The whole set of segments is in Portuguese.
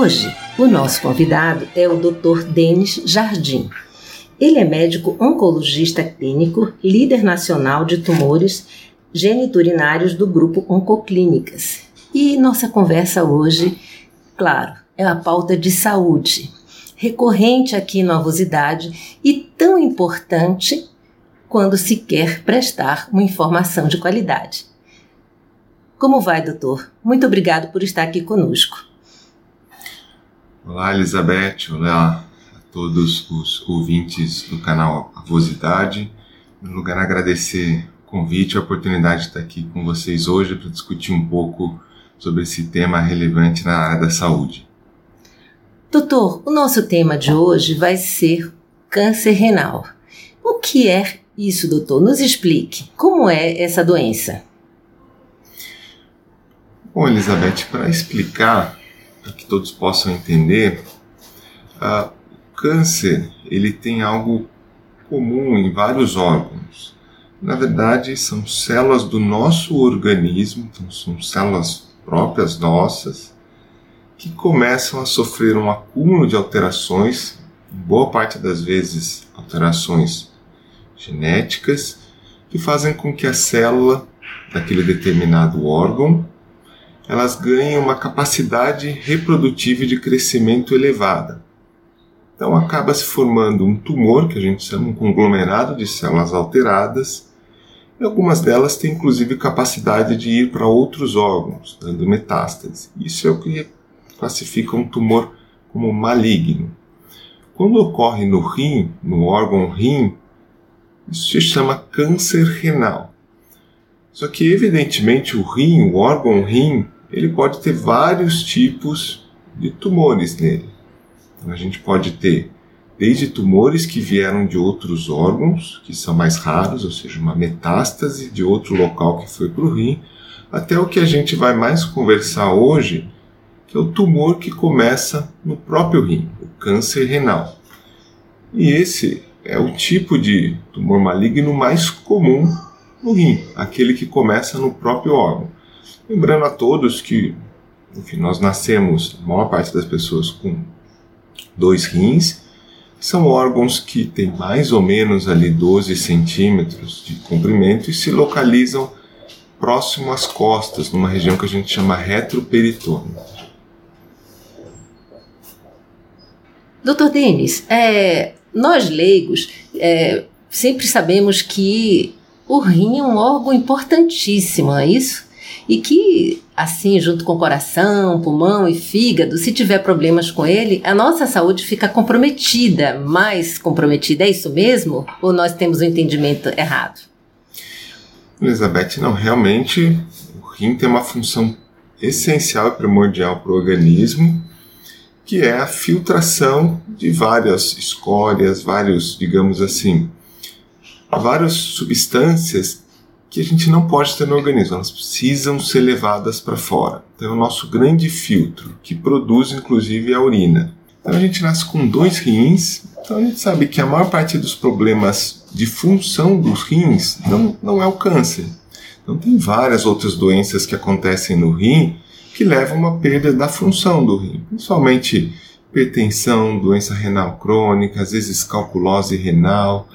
Hoje, o nosso convidado é o Dr. Denis Jardim. Ele é médico oncologista clínico, líder nacional de tumores geniturinários do grupo Oncoclínicas. E nossa conversa hoje, claro, é a pauta de saúde, recorrente aqui na Avosidade e tão importante quando se quer prestar uma informação de qualidade. Como vai, doutor? Muito obrigado por estar aqui conosco. Olá, Elizabeth. Olá a todos os ouvintes do canal Avosidade. No lugar, agradecer o convite e a oportunidade de estar aqui com vocês hoje para discutir um pouco sobre esse tema relevante na área da saúde. Doutor, o nosso tema de hoje vai ser câncer renal. O que é isso, doutor? Nos explique. Como é essa doença? Bom, Elizabeth, para explicar para que todos possam entender, o câncer ele tem algo comum em vários órgãos. Na verdade, são células do nosso organismo, então são células próprias nossas, que começam a sofrer um acúmulo de alterações, boa parte das vezes alterações genéticas, que fazem com que a célula daquele determinado órgão elas ganham uma capacidade reprodutiva de crescimento elevada. Então acaba se formando um tumor, que a gente chama um conglomerado de células alteradas, e algumas delas têm inclusive capacidade de ir para outros órgãos, dando metástase. Isso é o que classifica um tumor como maligno. Quando ocorre no rim, no órgão rim, isso se chama câncer renal. Só que, evidentemente, o rim, o órgão rim, ele pode ter vários tipos de tumores nele. A gente pode ter desde tumores que vieram de outros órgãos, que são mais raros, ou seja, uma metástase de outro local que foi para o rim, até o que a gente vai mais conversar hoje, que é o tumor que começa no próprio rim, o câncer renal. E esse é o tipo de tumor maligno mais comum no rim, aquele que começa no próprio órgão. Lembrando a todos que, enfim, nós nascemos, a maior parte das pessoas, com dois rins, são órgãos que têm mais ou menos ali 12 centímetros de comprimento e se localizam próximo às costas, numa região que a gente chama retroperitônio. Doutor Denis, é, nós leigos é, sempre sabemos que o rim é um órgão importantíssimo, não é isso? E que, assim, junto com coração, pulmão e fígado, se tiver problemas com ele, a nossa saúde fica comprometida, mais comprometida. É isso mesmo? Ou nós temos o um entendimento errado? Elizabeth, não, realmente o rim tem uma função essencial e primordial para o organismo, que é a filtração de várias escórias, vários, digamos assim, várias substâncias que a gente não pode ter no organismo, elas precisam ser levadas para fora. Então é o nosso grande filtro, que produz inclusive a urina. Então a gente nasce com dois rins, então a gente sabe que a maior parte dos problemas de função dos rins não, não é o câncer. Então tem várias outras doenças que acontecem no rim que levam a uma perda da função do rim, principalmente hipertensão, doença renal crônica, às vezes calculose renal,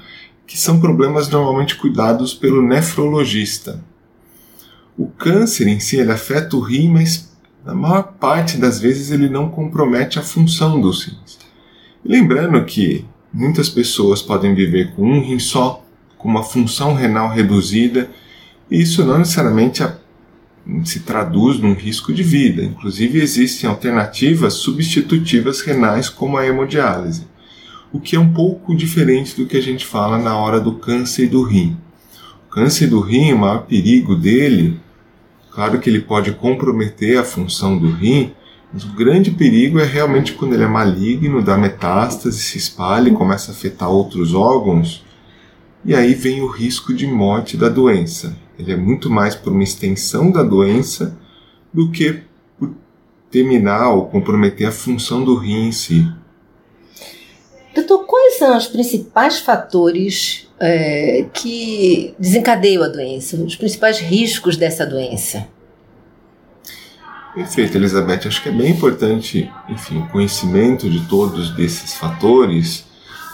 que são problemas normalmente cuidados pelo nefrologista. O câncer em si ele afeta o rim, mas na maior parte das vezes ele não compromete a função dos rins. lembrando que muitas pessoas podem viver com um rim só, com uma função renal reduzida, e isso não necessariamente se traduz num risco de vida. Inclusive, existem alternativas substitutivas renais, como a hemodiálise, o que é um pouco diferente do que a gente fala na hora do câncer do rim. O câncer do rim, o maior perigo dele, claro que ele pode comprometer a função do rim, mas o grande perigo é realmente quando ele é maligno, dá metástase, se espalha e começa a afetar outros órgãos, e aí vem o risco de morte da doença. Ele é muito mais por uma extensão da doença do que por terminar ou comprometer a função do rim em si. Doutor, quais são os principais fatores é, que desencadeiam a doença, os principais riscos dessa doença? Perfeito, Elizabeth. Acho que é bem importante, enfim, o conhecimento de todos desses fatores,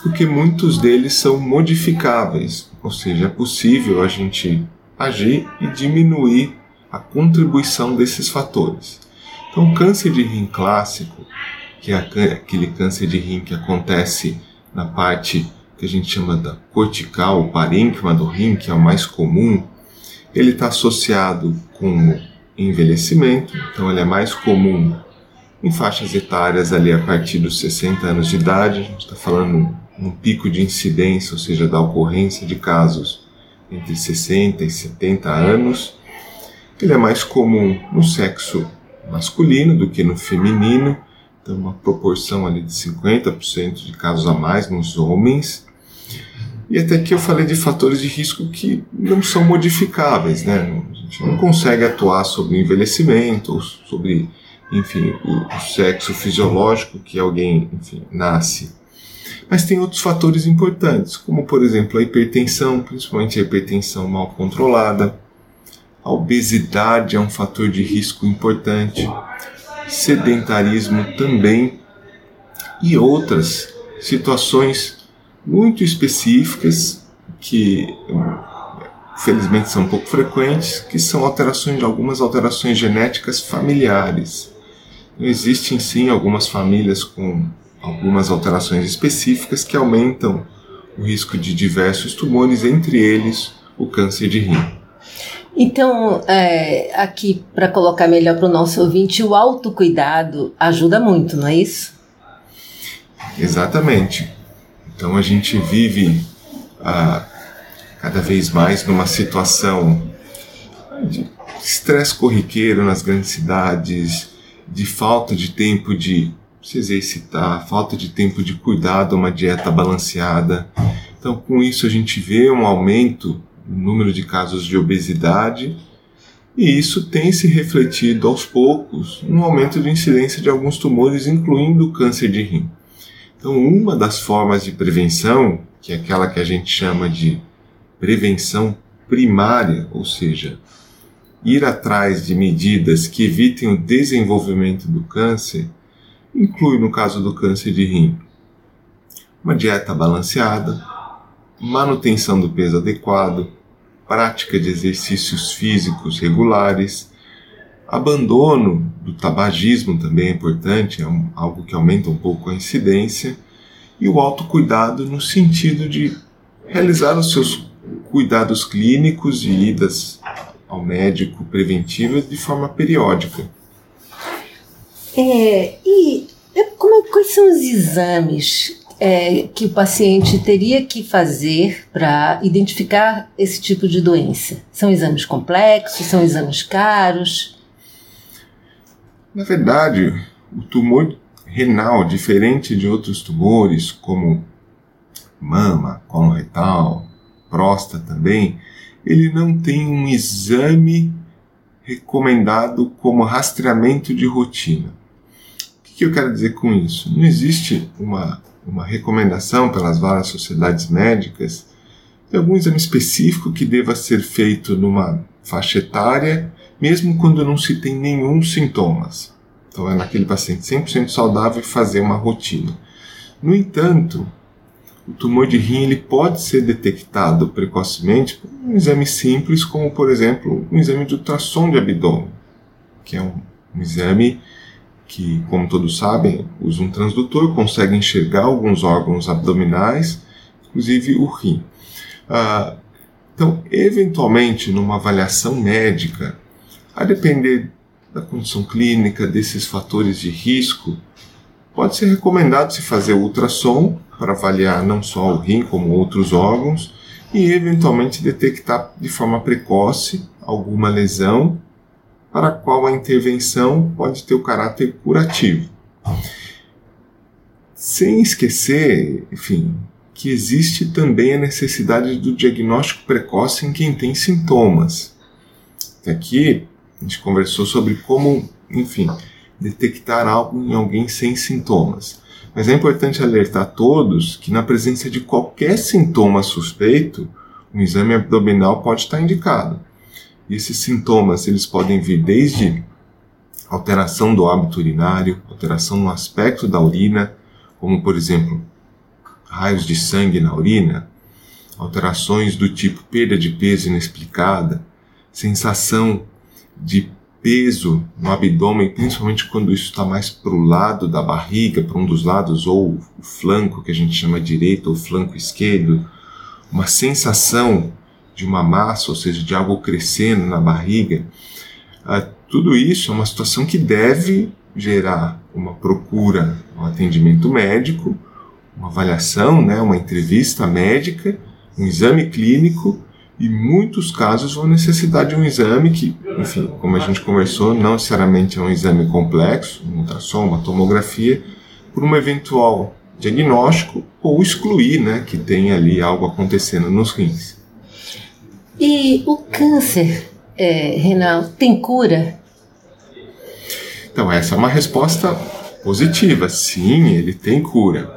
porque muitos deles são modificáveis, ou seja, é possível a gente agir e diminuir a contribuição desses fatores. Então, câncer de rim clássico, que é aquele câncer de rim que acontece na parte que a gente chama da cortical, o parênquima do rim, que é o mais comum, ele está associado com envelhecimento, então ele é mais comum em faixas etárias ali a partir dos 60 anos de idade, a gente está falando num pico de incidência, ou seja, da ocorrência de casos entre 60 e 70 anos. Ele é mais comum no sexo masculino do que no feminino, então uma proporção ali de 50% de casos a mais nos homens. E até aqui eu falei de fatores de risco que não são modificáveis, né? A gente não consegue atuar sobre o envelhecimento, ou sobre, enfim, o, sexo fisiológico que alguém, enfim, nasce. Mas tem outros fatores importantes, como por exemplo a hipertensão, principalmente a hipertensão mal controlada. A obesidade é um fator de risco importante. Sedentarismo também. E outras situações muito específicas que felizmente são pouco frequentes, que são alterações, algumas alterações genéticas familiares. Existem sim algumas famílias com algumas alterações específicas que aumentam o risco de diversos tumores, entre eles o câncer de rim. Então, é, aqui para colocar melhor para o nosso ouvinte, o autocuidado ajuda muito, não é isso? Exatamente. Então a gente vive ah, cada vez mais numa situação de estresse corriqueiro nas grandes cidades, de falta de tempo de se exercitar, falta de tempo de cuidar de uma dieta balanceada. Então, com isso, a gente vê um aumento número de casos de obesidade e isso tem se refletido aos poucos no aumento de incidência de alguns tumores, incluindo o câncer de rim. Então, uma das formas de prevenção, que é aquela que a gente chama de prevenção primária, ou seja, ir atrás de medidas que evitem o desenvolvimento do câncer, inclui, no caso do câncer de rim, uma dieta balanceada, manutenção do peso adequado, prática de exercícios físicos regulares, abandono do tabagismo também é importante, é algo que aumenta um pouco a incidência, e o autocuidado no sentido de realizar os seus cuidados clínicos e idas ao médico preventivas de forma periódica. É, e como, é, quais são os exames é, que o paciente teria que fazer para identificar esse tipo de doença? São exames complexos? São exames caros? Na verdade, o tumor renal, diferente de outros tumores, como mama, colo retal, próstata também, ele não tem um exame recomendado como rastreamento de rotina que eu quero dizer com isso? Não existe uma, uma recomendação pelas várias sociedades médicas de algum exame específico que deva ser feito numa faixa etária, mesmo quando não se tem nenhum sintomas. Então é naquele paciente 100% saudável fazer uma rotina. No entanto, o tumor de rim ele pode ser detectado precocemente por um exame simples, como por exemplo um exame de ultrassom de abdômen, que é um, um exame que, como todos sabem, usa um transdutor, consegue enxergar alguns órgãos abdominais, inclusive o rim. Ah, então, eventualmente, numa avaliação médica, a depender da condição clínica, desses fatores de risco, pode ser recomendado se fazer ultrassom para avaliar não só o rim como outros órgãos e eventualmente detectar de forma precoce alguma lesão para a qual a intervenção pode ter o caráter curativo. Sem esquecer, enfim, que existe também a necessidade do diagnóstico precoce em quem tem sintomas. Aqui a gente conversou sobre como, enfim, detectar algo em alguém sem sintomas. Mas é importante alertar todos que na presença de qualquer sintoma suspeito, um exame abdominal pode estar indicado. E esses sintomas eles podem vir desde alteração do hábito urinário, alteração no aspecto da urina, como por exemplo raios de sangue na urina, alterações do tipo perda de peso inexplicada, sensação de peso no abdômen, principalmente quando isso está mais para o lado da barriga, para um dos lados, ou o flanco, que a gente chama direito, ou flanco esquerdo, uma sensação de uma massa, ou seja, de algo crescendo na barriga, ah, tudo isso é uma situação que deve gerar uma procura, um atendimento médico, uma avaliação, né, uma entrevista médica, um exame clínico e muitos casos vão necessitar de um exame que, enfim, como a gente conversou, não necessariamente é um exame complexo, um ultrassom, uma tomografia, por um eventual diagnóstico ou excluir, né, que tem ali algo acontecendo nos rins. E o câncer é, renal tem cura? Então, essa é uma resposta positiva. Sim, ele tem cura.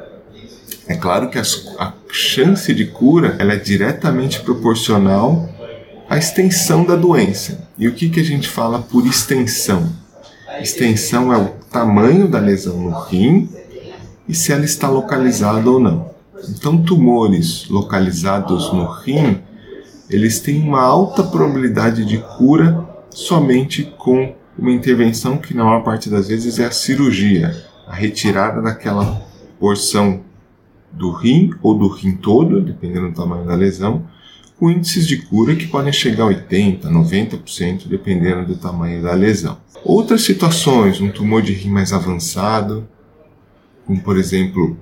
É claro que as, a chance de cura ela é diretamente proporcional à extensão da doença. E o que, que a gente fala por extensão? Extensão é o tamanho da lesão no rim e se ela está localizada ou não. Então, tumores localizados no rim eles têm uma alta probabilidade de cura somente com uma intervenção que na maior parte das vezes é a cirurgia, a retirada daquela porção do rim ou do rim todo, dependendo do tamanho da lesão, com índices de cura que podem chegar a 80, 90%, dependendo do tamanho da lesão. Outras situações, um tumor de rim mais avançado, como por exemplo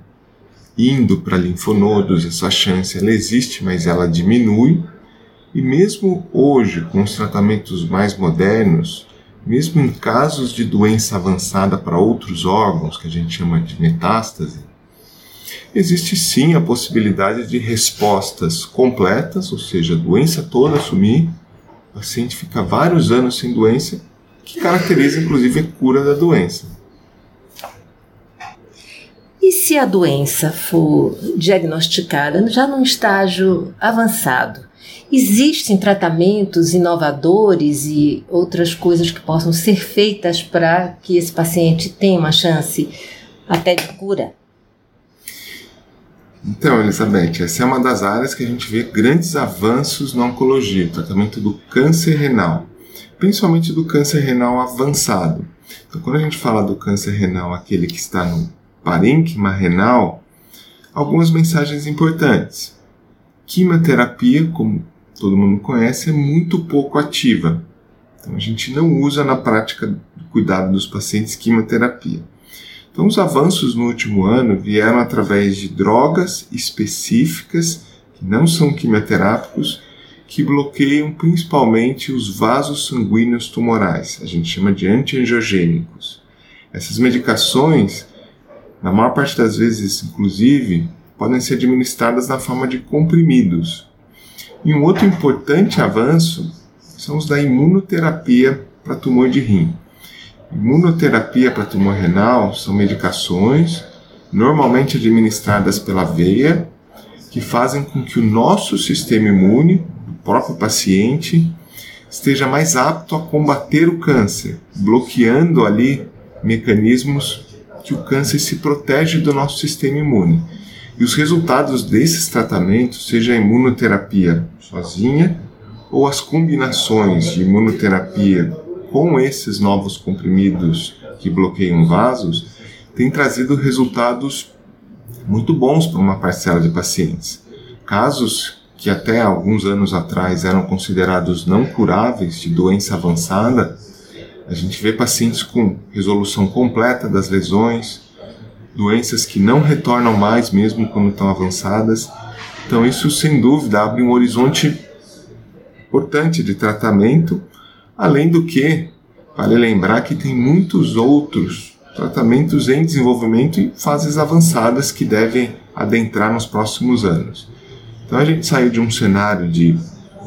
indo para linfonodos, essa chance ela existe, mas ela diminui e mesmo hoje, com os tratamentos mais modernos, mesmo em casos de doença avançada para outros órgãos, que a gente chama de metástase, existe sim a possibilidade de respostas completas, ou seja, a doença toda sumir, o paciente fica vários anos sem doença, que caracteriza inclusive a cura da doença. E se a doença for diagnosticada já num estágio avançado? Existem tratamentos inovadores e outras coisas que possam ser feitas para que esse paciente tenha uma chance até de cura? Então, Elizabeth, essa é uma das áreas que a gente vê grandes avanços na oncologia, tratamento do câncer renal, principalmente do câncer renal avançado. Então, quando a gente fala do câncer renal, aquele que está no parênquima renal, algumas mensagens importantes. Quimioterapia, como todo mundo conhece, é muito pouco ativa. Então a gente não usa na prática do cuidado dos pacientes quimioterapia. Então os avanços no último ano vieram através de drogas específicas que não são quimioterápicos que bloqueiam principalmente os vasos sanguíneos tumorais. A gente chama de antiangiogênicos. Essas medicações, na maior parte das vezes, inclusive, podem ser administradas na forma de comprimidos, e um outro importante avanço são os da imunoterapia para tumor de rim. Imunoterapia para tumor renal são medicações normalmente administradas pela veia que fazem com que o nosso sistema imune, do próprio paciente, esteja mais apto a combater o câncer, bloqueando ali mecanismos que o câncer se protege do nosso sistema imune. E os resultados desses tratamentos, seja a imunoterapia sozinha ou as combinações de imunoterapia com esses novos comprimidos que bloqueiam vasos, tem trazido resultados muito bons para uma parcela de pacientes. Casos que até alguns anos atrás eram considerados não curáveis de doença avançada, a gente vê pacientes com resolução completa das lesões, doenças que não retornam mais mesmo quando estão avançadas. Então isso sem dúvida abre um horizonte importante de tratamento, além do que vale lembrar que tem muitos outros tratamentos em desenvolvimento e fases avançadas que devem adentrar nos próximos anos. Então a gente saiu de um cenário de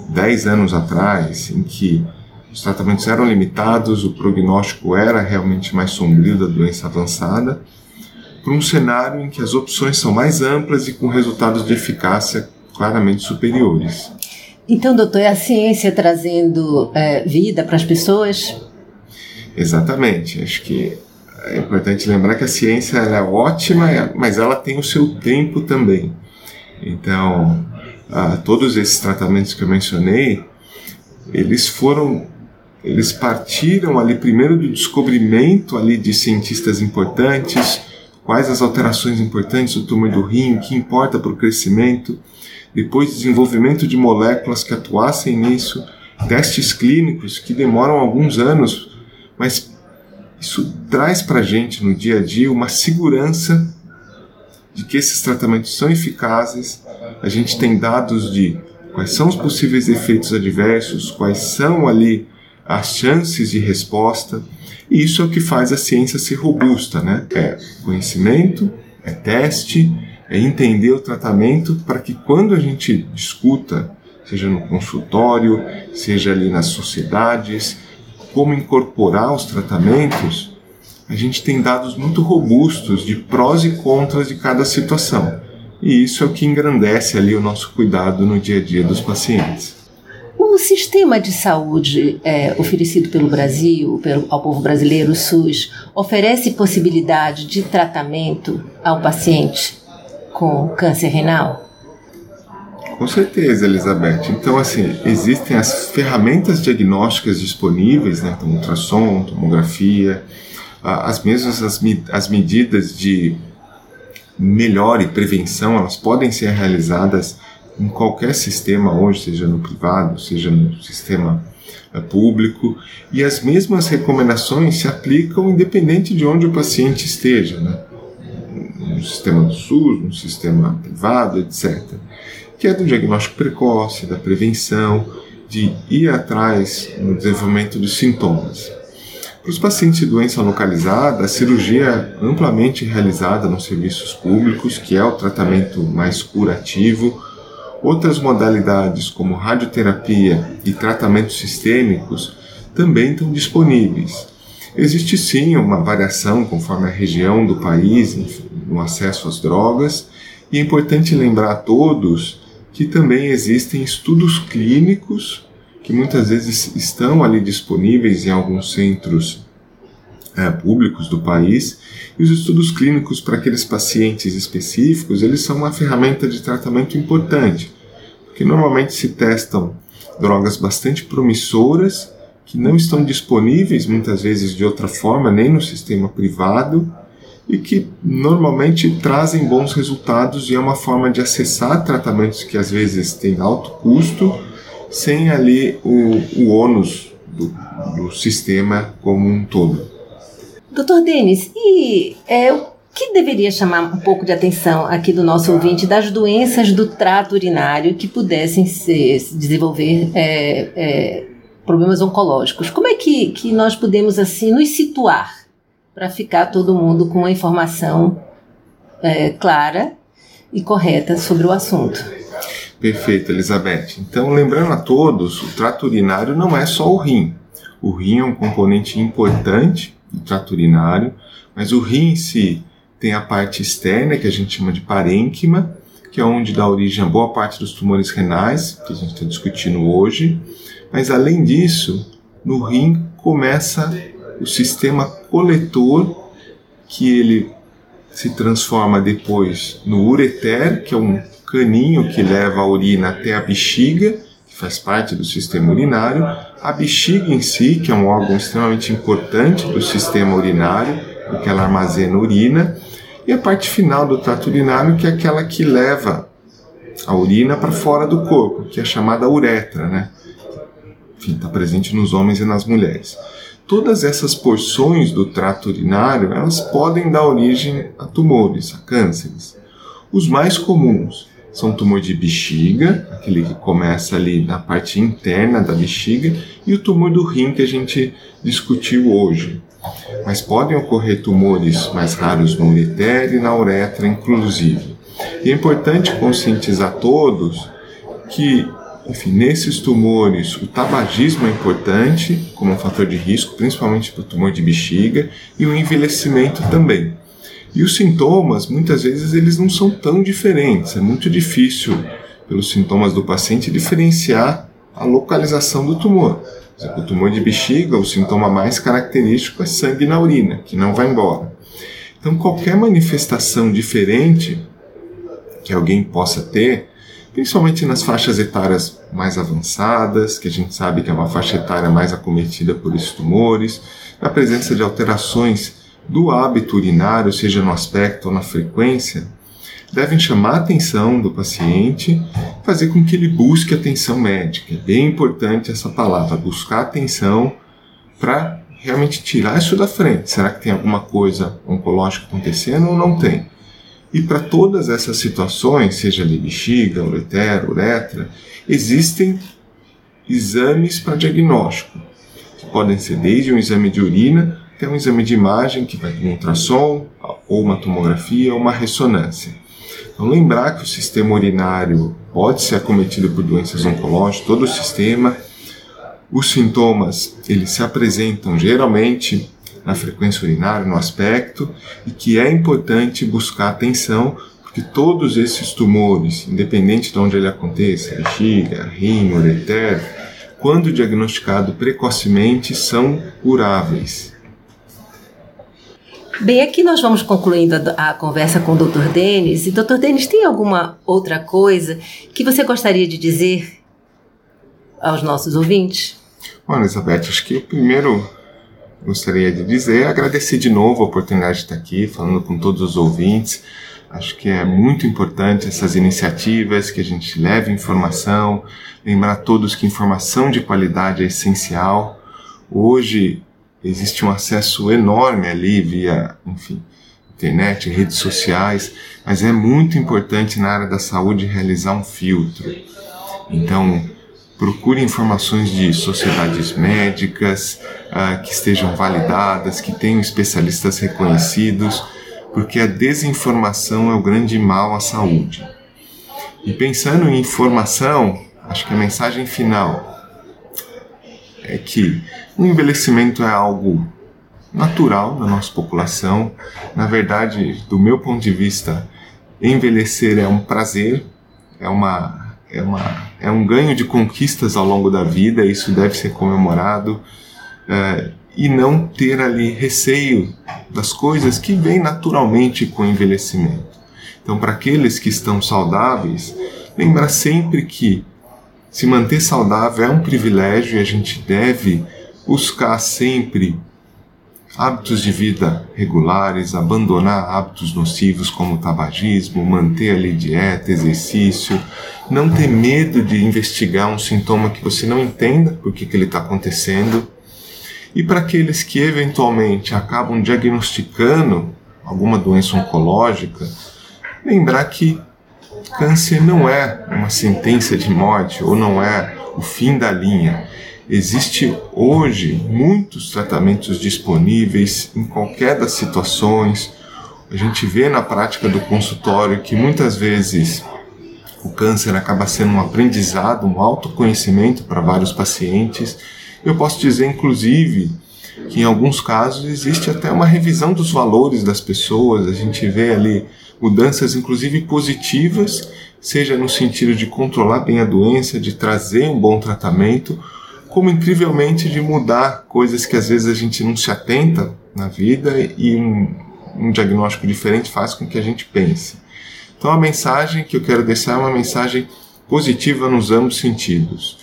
10 anos atrás, em que os tratamentos eram limitados, o prognóstico era realmente mais sombrio da doença avançada, para um cenário em que as opções são mais amplas e com resultados de eficácia claramente superiores. Então, doutor, é a ciência trazendo é, vida para as pessoas? Exatamente. Acho que é importante lembrar que a ciência é ótima, mas ela tem o seu tempo também. Então, ah, todos esses tratamentos que eu mencionei, eles foram, eles partiram ali primeiro do descobrimento ali de cientistas importantes, quais as alterações importantes do tumor do rim, o que importa para o crescimento, depois desenvolvimento de moléculas que atuassem nisso, testes clínicos que demoram alguns anos, mas isso traz para a gente no dia a dia uma segurança de que esses tratamentos são eficazes, a gente tem dados de quais são os possíveis efeitos adversos, quais são ali as chances de resposta, e isso é o que faz a ciência ser robusta, né? É conhecimento, é teste, é entender o tratamento para que quando a gente discuta, seja no consultório, seja ali nas sociedades, como incorporar os tratamentos, a gente tem dados muito robustos de prós e contras de cada situação. E isso é o que engrandece ali o nosso cuidado no dia a dia dos pacientes. O sistema de saúde é, oferecido pelo Brasil, pelo, ao povo brasileiro, o SUS, oferece possibilidade de tratamento ao paciente com câncer renal? Com certeza, Elizabeth. Então, assim, existem as ferramentas diagnósticas disponíveis, né? Então, ultrassom, tomografia, as mesmas as, as medidas de melhor e prevenção, elas podem ser realizadas em qualquer sistema hoje, seja no privado, seja no sistema eh, público, e as mesmas recomendações se aplicam independente de onde o paciente esteja, né? no sistema do SUS, no sistema privado, etc. Que é do diagnóstico precoce, da prevenção, de ir atrás no desenvolvimento dos sintomas. Para os pacientes de doença localizada, a cirurgia é amplamente realizada nos serviços públicos, que é o tratamento mais curativo. Outras modalidades, como radioterapia e tratamentos sistêmicos, também estão disponíveis. Existe sim uma variação conforme a região do país no acesso às drogas, e é importante lembrar a todos que também existem estudos clínicos que muitas vezes estão ali disponíveis em alguns centros é, públicos do país. E os estudos clínicos para aqueles pacientes específicos, eles são uma ferramenta de tratamento importante, porque normalmente se testam drogas bastante promissoras que não estão disponíveis muitas vezes de outra forma, nem no sistema privado, e que normalmente trazem bons resultados e é uma forma de acessar tratamentos que às vezes têm alto custo sem ali o, o ônus do, do sistema como um todo. Doutor Denis, e é, que deveria chamar um pouco de atenção aqui do nosso ouvinte das doenças do trato urinário que pudessem se, desenvolver é, é, problemas oncológicos? Como é que, que nós podemos assim nos situar para ficar todo mundo com uma informação é, clara e correta sobre o assunto? Perfeito, Elizabeth. Então, lembrando a todos, o trato urinário não é só o rim. O rim é um componente importante do trato urinário, mas o rim em si tem a parte externa, que a gente chama de parênquima, que é onde dá origem a boa parte dos tumores renais, que a gente está discutindo hoje. Mas, além disso, no rim começa o sistema coletor, que ele se transforma depois no ureter, que é um caninho que leva a urina até a bexiga, que faz parte do sistema urinário, a bexiga em si, que é um órgão extremamente importante do sistema urinário, porque ela armazena urina, e a parte final do trato urinário, que é aquela que leva a urina para fora do corpo, que é chamada uretra, né? Enfim, está presente nos homens e nas mulheres. Todas essas porções do trato urinário, elas podem dar origem a tumores, a cânceres. Os mais comuns são tumor de bexiga, aquele que começa ali na parte interna da bexiga, e o tumor do rim que a gente discutiu hoje. Mas podem ocorrer tumores mais raros no ureter e na uretra, inclusive. E é importante conscientizar todos que, enfim, nesses tumores, o tabagismo é importante como um fator de risco, principalmente para o tumor de bexiga, e o envelhecimento também. E os sintomas, muitas vezes, eles não são tão diferentes. É muito difícil, pelos sintomas do paciente, diferenciar a localização do tumor. O tumor de bexiga, o sintoma mais característico é sangue na urina, que não vai embora. Então, qualquer manifestação diferente que alguém possa ter, principalmente nas faixas etárias mais avançadas, que a gente sabe que é uma faixa etária mais acometida por esses tumores, na presença de alterações do hábito urinário, seja no aspecto ou na frequência, devem chamar a atenção do paciente, fazer com que ele busque atenção médica. É bem importante essa palavra, buscar atenção para realmente tirar isso da frente. Será que tem alguma coisa oncológica acontecendo ou não tem? E para todas essas situações, seja ali bexiga, ureter, uretra, existem exames para diagnóstico, que podem ser desde um exame de urina tem um exame de imagem que vai um ultrassom, ou uma tomografia, ou uma ressonância. Então, lembrar que o sistema urinário pode ser acometido por doenças oncológicas, todo o sistema. Os sintomas, eles se apresentam geralmente na frequência urinária, no aspecto, e que é importante buscar atenção, porque todos esses tumores, independente de onde ele aconteça, bexiga, rim, ureter, quando diagnosticado precocemente, são curáveis. Bem, aqui nós vamos concluindo a, a, conversa com o Dr. Denis. E, Dr. Denis, tem alguma outra coisa que você gostaria de dizer aos nossos ouvintes? Bom, Elizabeth, acho que o primeiro gostaria de dizer é agradecer de novo a oportunidade de estar aqui falando com todos os ouvintes. Acho que é muito importante essas iniciativas, que a gente leve informação, lembrar a todos que informação de qualidade é essencial. Hoje, existe um acesso enorme ali via, enfim, internet, redes sociais, mas é muito importante na área da saúde realizar um filtro. Então, procure informações de sociedades médicas uh, que estejam validadas, que tenham especialistas reconhecidos, porque a desinformação é o grande mal à saúde. E pensando em informação, acho que a mensagem final é que o envelhecimento é algo natural na nossa população. Na verdade, do meu ponto de vista, envelhecer é um prazer, é uma é, uma, é um ganho de conquistas ao longo da vida, isso deve ser comemorado, é, e não ter ali receio das coisas que vêm naturalmente com o envelhecimento. Então, para aqueles que estão saudáveis, lembrar sempre que se manter saudável é um privilégio e a gente deve buscar sempre hábitos de vida regulares, abandonar hábitos nocivos como o tabagismo, manter ali dieta, exercício, não ter medo de investigar um sintoma que você não entenda por que, que ele está acontecendo. E para aqueles que eventualmente acabam diagnosticando alguma doença oncológica, lembrar que câncer não é uma sentença de morte ou não é o fim da linha Existe hoje muitos tratamentos disponíveis em qualquer das situações. A gente vê na prática do consultório que muitas vezes o câncer acaba sendo um aprendizado, um autoconhecimento para vários pacientes. Eu posso dizer, inclusive, que em alguns casos existe até uma revisão dos valores das pessoas. A gente vê ali mudanças, inclusive positivas, seja no sentido de controlar bem a doença, de trazer um bom tratamento como incrivelmente de mudar coisas que às vezes a gente não se atenta na vida e um, um diagnóstico diferente faz com que a gente pense. Então a mensagem que eu quero deixar é uma mensagem positiva nos ambos sentidos.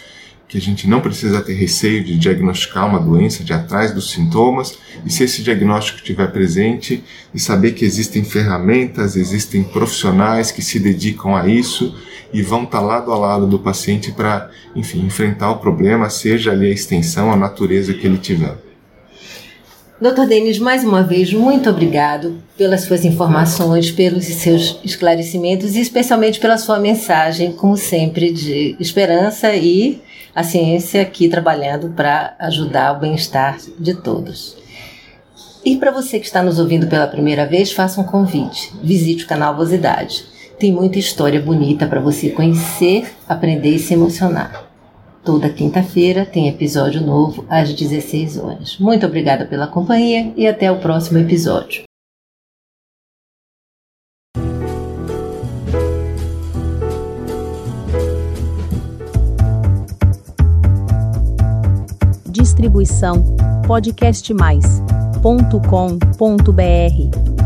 que a gente não precisa ter receio de diagnosticar uma doença, de atrás dos sintomas, e se esse diagnóstico estiver presente, e saber que existem ferramentas, existem profissionais que se dedicam a isso e vão estar lado a lado do paciente para, enfim, enfrentar o problema, seja ali a extensão, a natureza que ele tiver. Doutor Denis, mais uma vez, muito obrigado pelas suas informações, pelos seus esclarecimentos e especialmente pela sua mensagem, como sempre, de esperança e a ciência aqui trabalhando para ajudar o bem-estar de todos. E para você que está nos ouvindo pela primeira vez, faça um convite. Visite o canal Vosidade. Tem muita história bonita para você conhecer, aprender e se emocionar. Toda quinta-feira tem episódio novo às 16 horas. Muito obrigada pela companhia e até o próximo episódio. Distribuição podcastmais.com.br